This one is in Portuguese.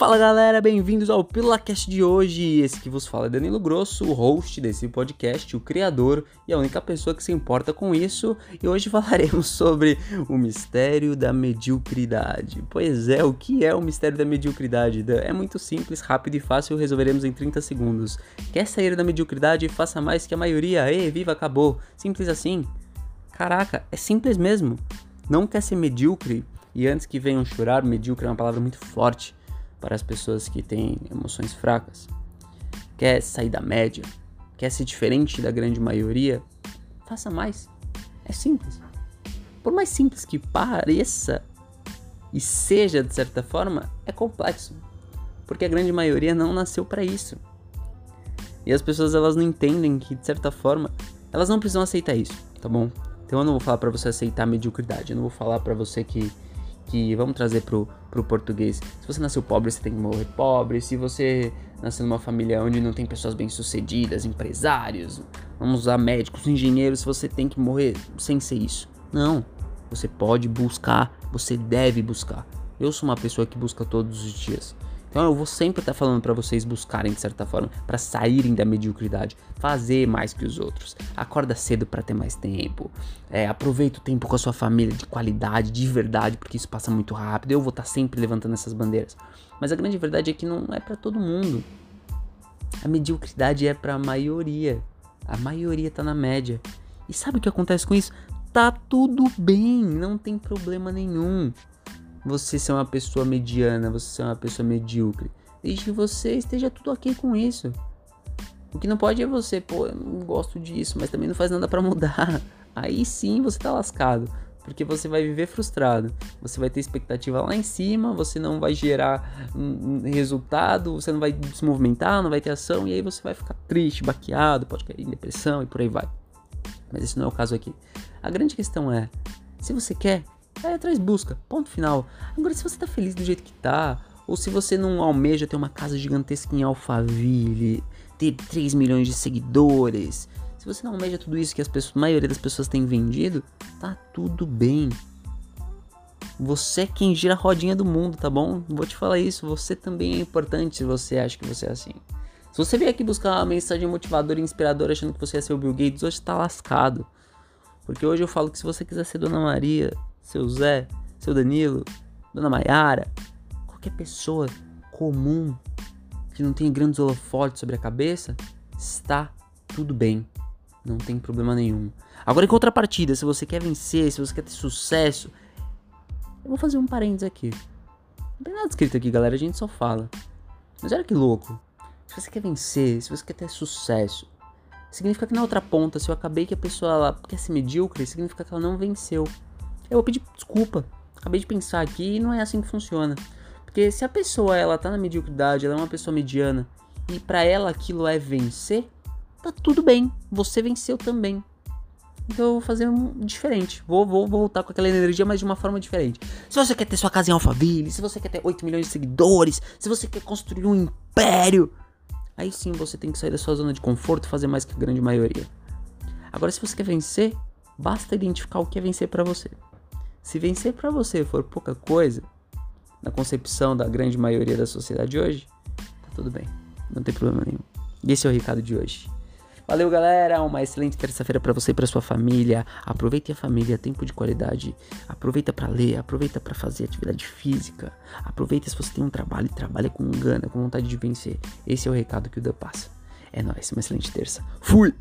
Fala galera, bem-vindos ao PílulaCast de hoje. Esse que vos fala é Danilo Grosso, o host desse podcast, o criador e a única pessoa que se importa com isso. E hoje falaremos sobre o mistério da mediocridade. Pois é, o que é o mistério da mediocridade? É muito simples, rápido e fácil, resolveremos em 30 segundos. Quer sair da mediocridade? Faça mais que a maioria. Ei, viva, acabou. Simples assim. Caraca, é simples mesmo. Não quer ser medíocre? E antes que venham chorar, medíocre é uma palavra muito forte para as pessoas que têm emoções fracas, quer sair da média, quer ser diferente da grande maioria, faça mais. É simples. Por mais simples que pareça e seja de certa forma, é complexo, porque a grande maioria não nasceu para isso. E as pessoas elas não entendem que de certa forma elas não precisam aceitar isso, tá bom? Então eu não vou falar para você aceitar a mediocridade, eu não vou falar para você que que vamos trazer pro, pro português. Se você nasceu pobre, você tem que morrer pobre. Se você nasceu numa família onde não tem pessoas bem-sucedidas, empresários, vamos usar médicos, engenheiros, você tem que morrer sem ser isso. Não. Você pode buscar, você deve buscar. Eu sou uma pessoa que busca todos os dias. Então eu vou sempre estar tá falando para vocês buscarem de certa forma, para saírem da mediocridade, fazer mais que os outros. Acorda cedo para ter mais tempo. É, aproveita o tempo com a sua família de qualidade, de verdade, porque isso passa muito rápido. Eu vou estar tá sempre levantando essas bandeiras. Mas a grande verdade é que não é para todo mundo. A mediocridade é para a maioria. A maioria tá na média. E sabe o que acontece com isso? Tá tudo bem, não tem problema nenhum você ser uma pessoa mediana, você ser uma pessoa medíocre. Desde que você esteja tudo ok com isso. O que não pode é você, pô, eu não gosto disso, mas também não faz nada para mudar. Aí sim você tá lascado. Porque você vai viver frustrado. Você vai ter expectativa lá em cima, você não vai gerar um resultado, você não vai se movimentar, não vai ter ação, e aí você vai ficar triste, baqueado, pode cair em depressão e por aí vai. Mas esse não é o caso aqui. A grande questão é: se você quer, Vai atrás, busca. Ponto final. Agora, se você tá feliz do jeito que tá, ou se você não almeja ter uma casa gigantesca em Alphaville, ter 3 milhões de seguidores, se você não almeja tudo isso que as pessoas, a maioria das pessoas tem vendido, tá tudo bem. Você é quem gira a rodinha do mundo, tá bom? Vou te falar isso, você também é importante se você acha que você é assim. Se você vier aqui buscar uma mensagem motivadora e inspiradora achando que você é seu Bill Gates, hoje tá lascado. Porque hoje eu falo que se você quiser ser Dona Maria, seu Zé, seu Danilo, Dona Maiara, qualquer pessoa comum que não tenha grandes holofotes sobre a cabeça, está tudo bem. Não tem problema nenhum. Agora, em contrapartida, se você quer vencer, se você quer ter sucesso, eu vou fazer um parênteses aqui. Não tem nada escrito aqui, galera, a gente só fala. Mas olha que louco. Se você quer vencer, se você quer ter sucesso, significa que na outra ponta, se eu acabei que a pessoa ela quer ser medíocre, significa que ela não venceu. Eu vou pedir desculpa. Acabei de pensar aqui e não é assim que funciona. Porque se a pessoa ela tá na mediocridade, ela é uma pessoa mediana e para ela aquilo é vencer, tá tudo bem. Você venceu também. Então eu vou fazer um diferente. Vou, vou, vou voltar com aquela energia, mas de uma forma diferente. Se você quer ter sua casa em Alphaville, se você quer ter 8 milhões de seguidores, se você quer construir um império, aí sim você tem que sair da sua zona de conforto e fazer mais que a grande maioria. Agora, se você quer vencer, basta identificar o que é vencer para você. Se vencer para você for pouca coisa, na concepção da grande maioria da sociedade hoje, tá tudo bem, não tem problema nenhum. E esse é o recado de hoje. Valeu, galera. Uma excelente terça-feira para você e para sua família. Aproveite a família, tempo de qualidade. Aproveita para ler, aproveita para fazer atividade física. Aproveita se você tem um trabalho e trabalha com gana, com vontade de vencer. Esse é o recado que o Dan passa. É nóis, uma excelente terça. Fui!